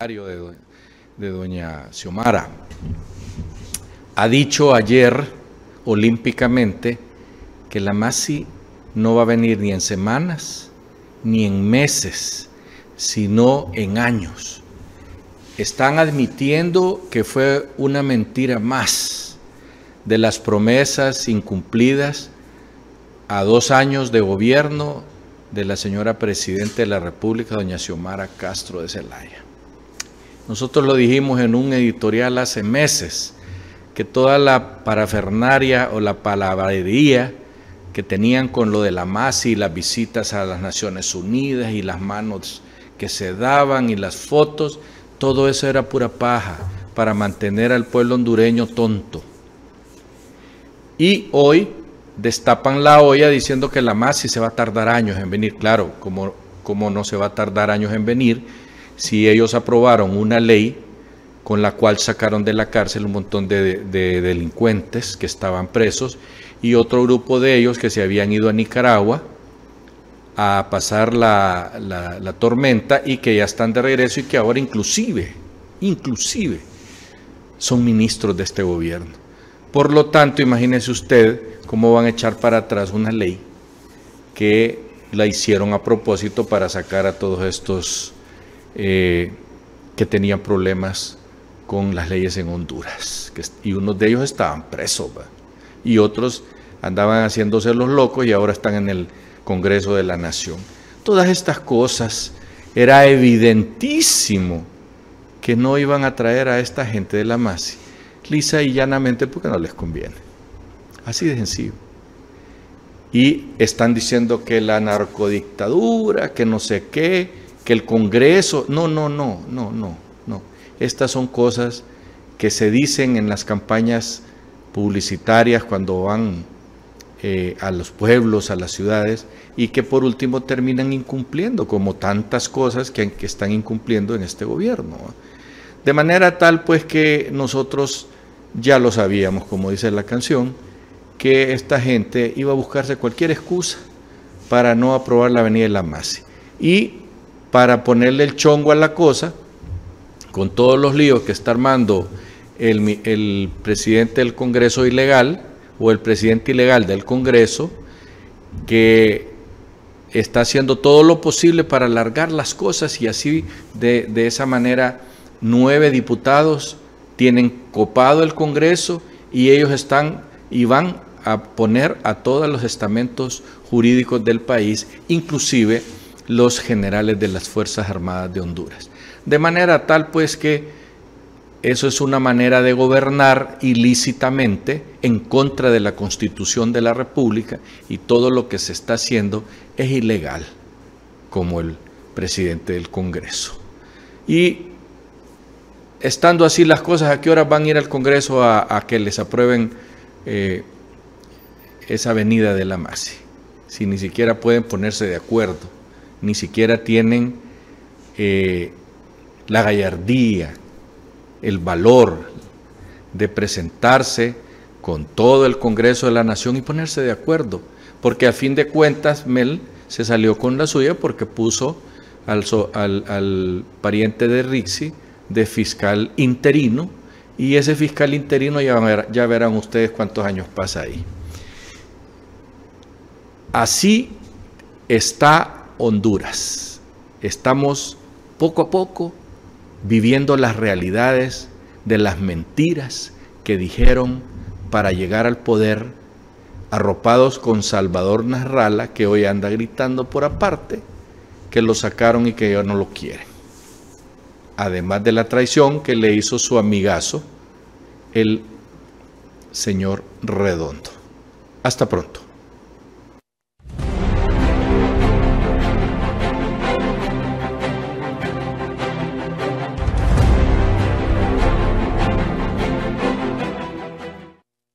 de, de doña Xiomara. Ha dicho ayer olímpicamente que la MASI no va a venir ni en semanas ni en meses, sino en años. Están admitiendo que fue una mentira más de las promesas incumplidas a dos años de gobierno de la señora Presidenta de la República, doña Xiomara Castro de Zelaya. Nosotros lo dijimos en un editorial hace meses, que toda la parafernaria o la palabrería que tenían con lo de la MASI y las visitas a las Naciones Unidas y las manos que se daban y las fotos, todo eso era pura paja para mantener al pueblo hondureño tonto. Y hoy destapan la olla diciendo que la MASI se va a tardar años en venir. Claro, como, como no se va a tardar años en venir, si ellos aprobaron una ley con la cual sacaron de la cárcel un montón de, delincuentes que estaban presos y otro grupo de ellos que se habían ido a Nicaragua a pasar la, la, tormenta y que ya están de regreso y que ahora inclusive, inclusive, son ministros de este gobierno. Por lo tanto, imagínese usted cómo van a echar para atrás una ley que la hicieron a propósito para sacar a todos estos eh, que tenían problemas con las leyes en Honduras. y unos de ellos estaban presos, y otros andaban haciéndose los locos y ahora están en el Congreso de la Nación. Todas estas cosas era evidentísimo que no iban a traer a esta gente de la MASI, lisa y llanamente porque no les conviene. Así de sencillo. Y están diciendo que la narcodictadura, que no sé qué, que el Congreso, no, no, no, no, no, no. Estas son cosas que se dicen en las campañas publicitarias cuando van eh, a los pueblos, a las ciudades, y que por último terminan incumpliendo, como tantas cosas que, están incumpliendo en este gobierno. De manera tal pues que nosotros ya lo sabíamos, como dice la canción, que esta gente iba a buscarse cualquier excusa para no aprobar la avenida de la MASI. Y para ponerle el chongo a la cosa, con todos los líos que está armando el, presidente del Congreso ilegal o el presidente ilegal del Congreso, que está haciendo todo lo posible para alargar las cosas y así de, de esa manera nueve diputados tienen copado el Congreso y ellos están y van a poner a todos los estamentos jurídicos del país, inclusive los generales de las Fuerzas Armadas de Honduras. De manera tal pues que eso es una manera de gobernar ilícitamente en contra de la Constitución de la República y todo lo que se está haciendo es ilegal, como el presidente del Congreso. Y estando así las cosas, ¿a qué horas van a ir al Congreso a, que les aprueben eh, esa venida de la MASI? Si ni siquiera pueden ponerse de acuerdo ni siquiera tienen eh, la gallardía, el valor de presentarse con todo el Congreso de la Nación y ponerse de acuerdo. Porque a fin de cuentas Mel se salió con la suya porque puso al, pariente de Rixi de fiscal interino y ese fiscal interino ya verán ustedes cuántos años pasa ahí. Así está Honduras. Estamos poco a poco viviendo las realidades de las mentiras que dijeron para llegar al poder, arropados con Salvador Narrala, que hoy anda gritando por aparte, que lo sacaron y que ya no lo quieren. Además de la traición que le hizo su amigazo, el señor Redondo. Hasta pronto.